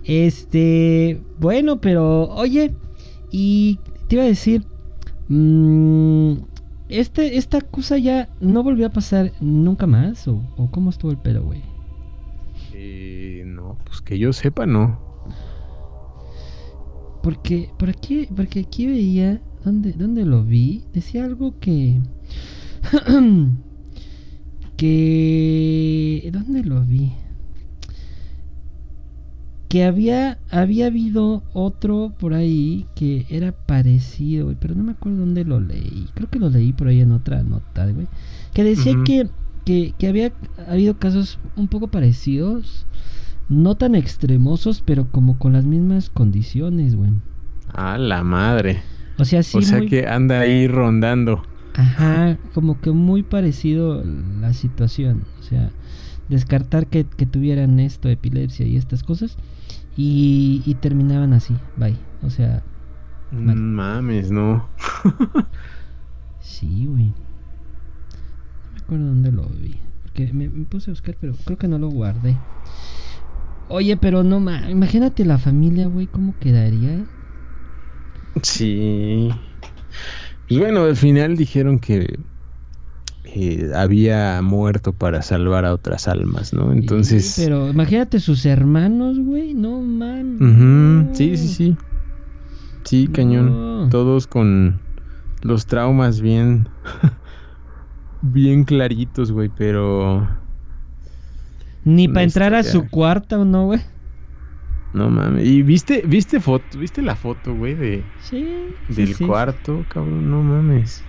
este, bueno, pero oye, y te iba a decir, mm, este, esta cosa ya no volvió a pasar nunca más, o, o cómo estuvo el pedo, güey. Eh, no, pues que yo sepa, no. Porque por aquí, porque aquí veía, ¿dónde, dónde lo vi? Decía algo que, que, ¿dónde lo vi? Que había, había habido otro por ahí que era parecido, güey, pero no me acuerdo dónde lo leí. Creo que lo leí por ahí en otra nota, güey. Que decía que, que, que había habido casos un poco parecidos, no tan extremosos, pero como con las mismas condiciones, güey. A la madre. O sea, sí, o sea muy- que anda ahí rondando. Ajá, como que muy parecido la situación. O sea, descartar que, que tuvieran esto, epilepsia y estas cosas. Y, y terminaban así, bye. O sea, Mal. Mm, Mames, no. sí, güey. No me acuerdo dónde lo vi. Porque me, me puse a buscar, pero creo que no lo guardé. Oye, pero no, ma, imagínate la familia, güey, cómo quedaría. Sí. Pues bueno, al final dijeron que eh, había muerto para salvar a otras almas, ¿no? Entonces. Sí, pero imagínate sus hermanos, güey, no mames. Sí, sí, sí. Sí, cañón. Todos con los traumas bien. bien claritos, güey, pero. Ni para entrar a su cuarto, ¿no, güey? No mames. ¿Y viste, viste foto, viste la foto, güey, de, Sí. sí, del sí. cuarto, cabrón? No mames.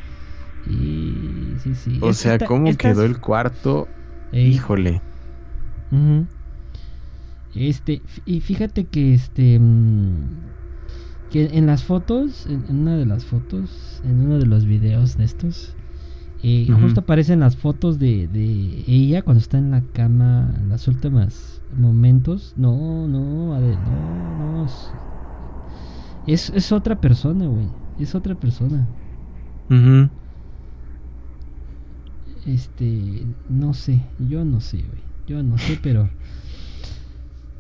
Sí, sí, sí. O sea, ¿cómo estas- quedó el cuarto? Híjole. Este, y fíjate que este. mm, que en las fotos, en, en una de las fotos, en uno de los videos de estos, eh, justo aparecen las fotos de, de ella cuando está en la cama, en los últimos momentos. No, no, no, no. es- Es, otra persona, güey. Es otra persona. Ujú. Este, no sé, yo no sé, güey. Yo no sé, pero...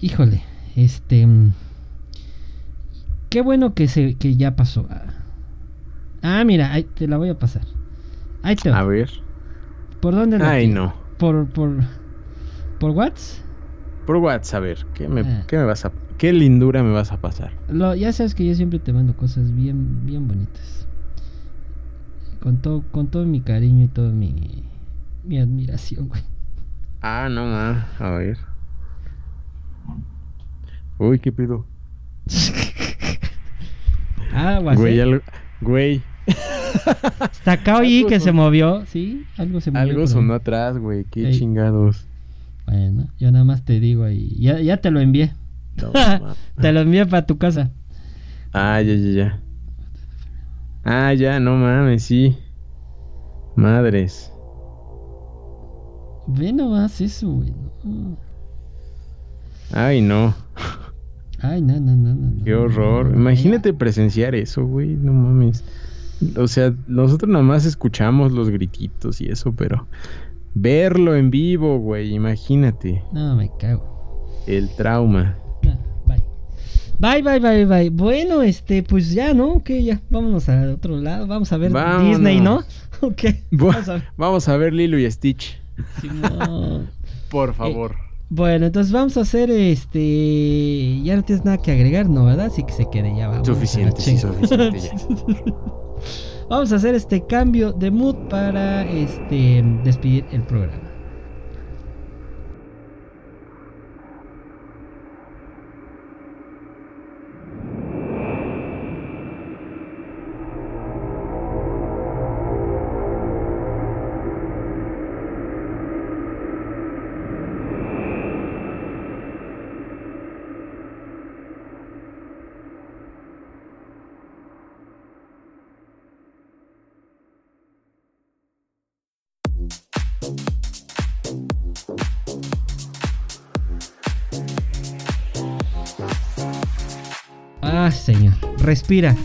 Híjole, este... Qué bueno que, se, que ya pasó. Ah, mira, ahí te la voy a pasar. Ahí te. A ver. ¿Por dónde la Ay, no. ¿Por, por, por WhatsApp? Por WhatsApp, a ver, ¿qué me, Ah. qué me vas a... ¿Qué lindura me vas a pasar? Lo, ya sabes que yo siempre te mando cosas bien, bien bonitas. Con todo, con todo mi cariño y toda mi, mi admiración, güey. Ah, no, ma. A ver. Uy, qué pedo. Ah, Güey, ¿eh? algo... Güey, Está acá oí que se movió, ¿sí? Algo se movió. algo sonó atrás, güey. Qué Ey. chingados. Bueno, yo nada más te digo ahí. Ya, ya te lo envié. No, te lo envié para tu casa. Ah, ya, ya, ya. Ah, ya, no mames, sí. Madres. Ve nomás eso, güey. no. Ay, no. Ay, no, no, no, no. Qué horror. Imagínate presenciar eso, güey. No mames. O sea, nosotros nada más escuchamos los grititos y eso, pero verlo en vivo, güey, imagínate. No, me cago. El trauma. Ah, Bye. Bye, bye, bye, bye. Bueno, este, pues ya, ¿no? Que ya, vámonos a otro lado. Vamos a ver Vámonos. Disney, ¿no? Ok. Bu- Vamos a ver. Vamos a ver Lilo y Stitch, Simón. por favor. Bueno, entonces vamos a hacer este. Ya no tienes nada que agregar, ¿no? ¿Verdad? Así que se quede ya. vamos Suficiente, sí, suficiente ya. vamos a hacer este cambio de mood para este despedir el programa. Respira.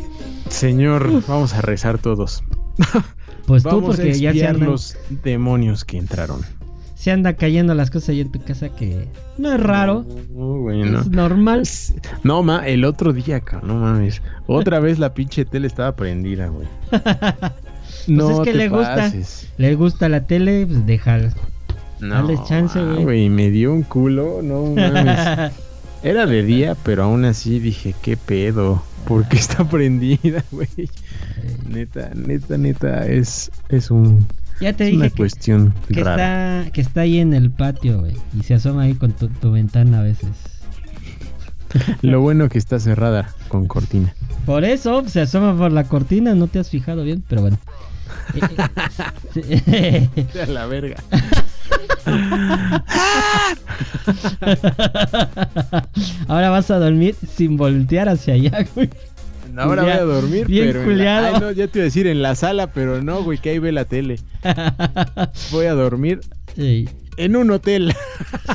Señor, vamos a rezar todos. Pues tú, Vamos a porque ya se andan, los demonios que entraron. se anda cayendo las cosas ahí en tu casa que no es raro. Bueno. Es normal. No, ma, el otro día, cabrón, no mames. Otra vez la pinche tele estaba prendida, güey. No Pues es que te le gusta. Le gusta la tele, pues déjala. No, Dale chance, güey. güey. Me dio un culo, no mames. Era de día, pero aún así dije, ¿qué pedo? ¿Por qué está prendida, güey? Neta, neta, neta, es, es un ya te es dije una que, cuestión que rara. está, que está ahí en el patio, güey. Y se asoma ahí con tu, tu ventana a veces. Lo bueno que está cerrada con cortina. Por eso se asoma por la cortina, no te has fijado bien, pero bueno. Eh, eh, A la verga. Ahora vas a dormir sin voltear hacia allá, güey. Ahora voy a dormir, bien pero en la- culiado. Ay, no, ya te iba a decir en la sala, pero no, güey, que ahí ve la tele. Voy a dormir Sí, en un hotel.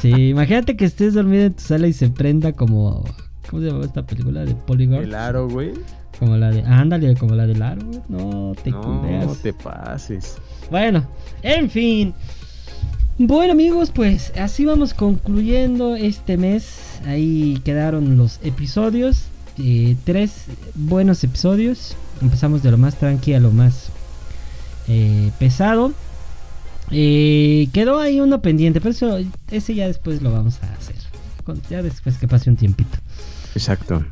sí, imagínate que estés dormido en tu sala y se prenda como. ¿Cómo se llama esta película? De Polygon. El aro, güey. Como la de. Ándale, como la del aro, güey. No te No culeas. te pases. Bueno, en fin. Bueno amigos, pues así vamos concluyendo este mes. Ahí quedaron los episodios. eh, tres buenos episodios. Empezamos de lo más tranqui a lo más eh, pesado. Eh, quedó ahí uno pendiente, pero eso, ese ya después lo vamos a hacer. Ya después que pase un tiempito. Exacto.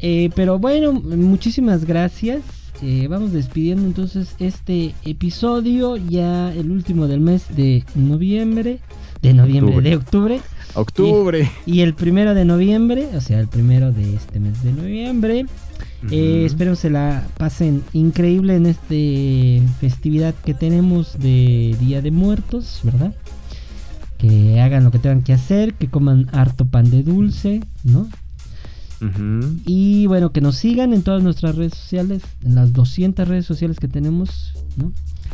Eh, pero bueno, muchísimas gracias. Eh, vamos despidiendo entonces este episodio, ya el último del mes de noviembre, de noviembre, Octubre. de octubre, Octubre. y el primero de noviembre, o sea, el primero de este mes de noviembre. Eh, Ujú. espero se la pasen increíble en este festividad que tenemos de Día de Muertos, ¿verdad? Que hagan lo que tengan que hacer, que coman harto pan de dulce, ¿no? Y bueno, que nos sigan en todas nuestras redes sociales, en las 200 redes sociales que tenemos, ¿no?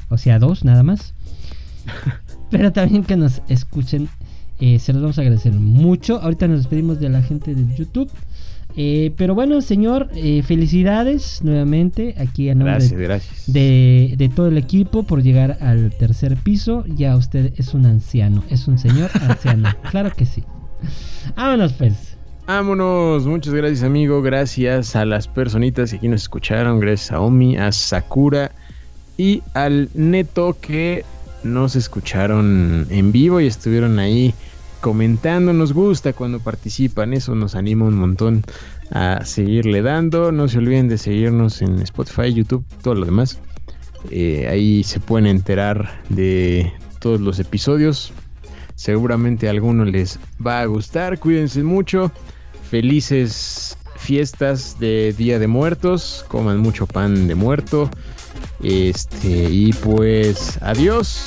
O sea, dos nada más. Pero también que nos escuchen, eh, se los vamos a agradecer mucho. Ahorita nos despedimos de la gente de YouTube. Eh, pero bueno, señor, eh, felicidades nuevamente aquí a nombre Gracias, gracias. de, de todo el equipo por llegar al tercer piso. Ya usted es un anciano, es un señor anciano. claro que sí. Vámonos pues. Vámonos, muchas gracias amigo, gracias a las personitas que aquí nos escucharon, gracias a Omi, a Sakura y al Neto que nos escucharon en vivo y estuvieron ahí comentando, nos gusta cuando participan, eso nos anima un montón a seguirle dando, no se olviden de seguirnos en Spotify, YouTube, todo lo demás, Eh, ahí se pueden enterar de todos los episodios, seguramente a alguno les va a gustar, cuídense mucho, felices fiestas de Día de Muertos, coman mucho pan de muerto, este, y pues adiós.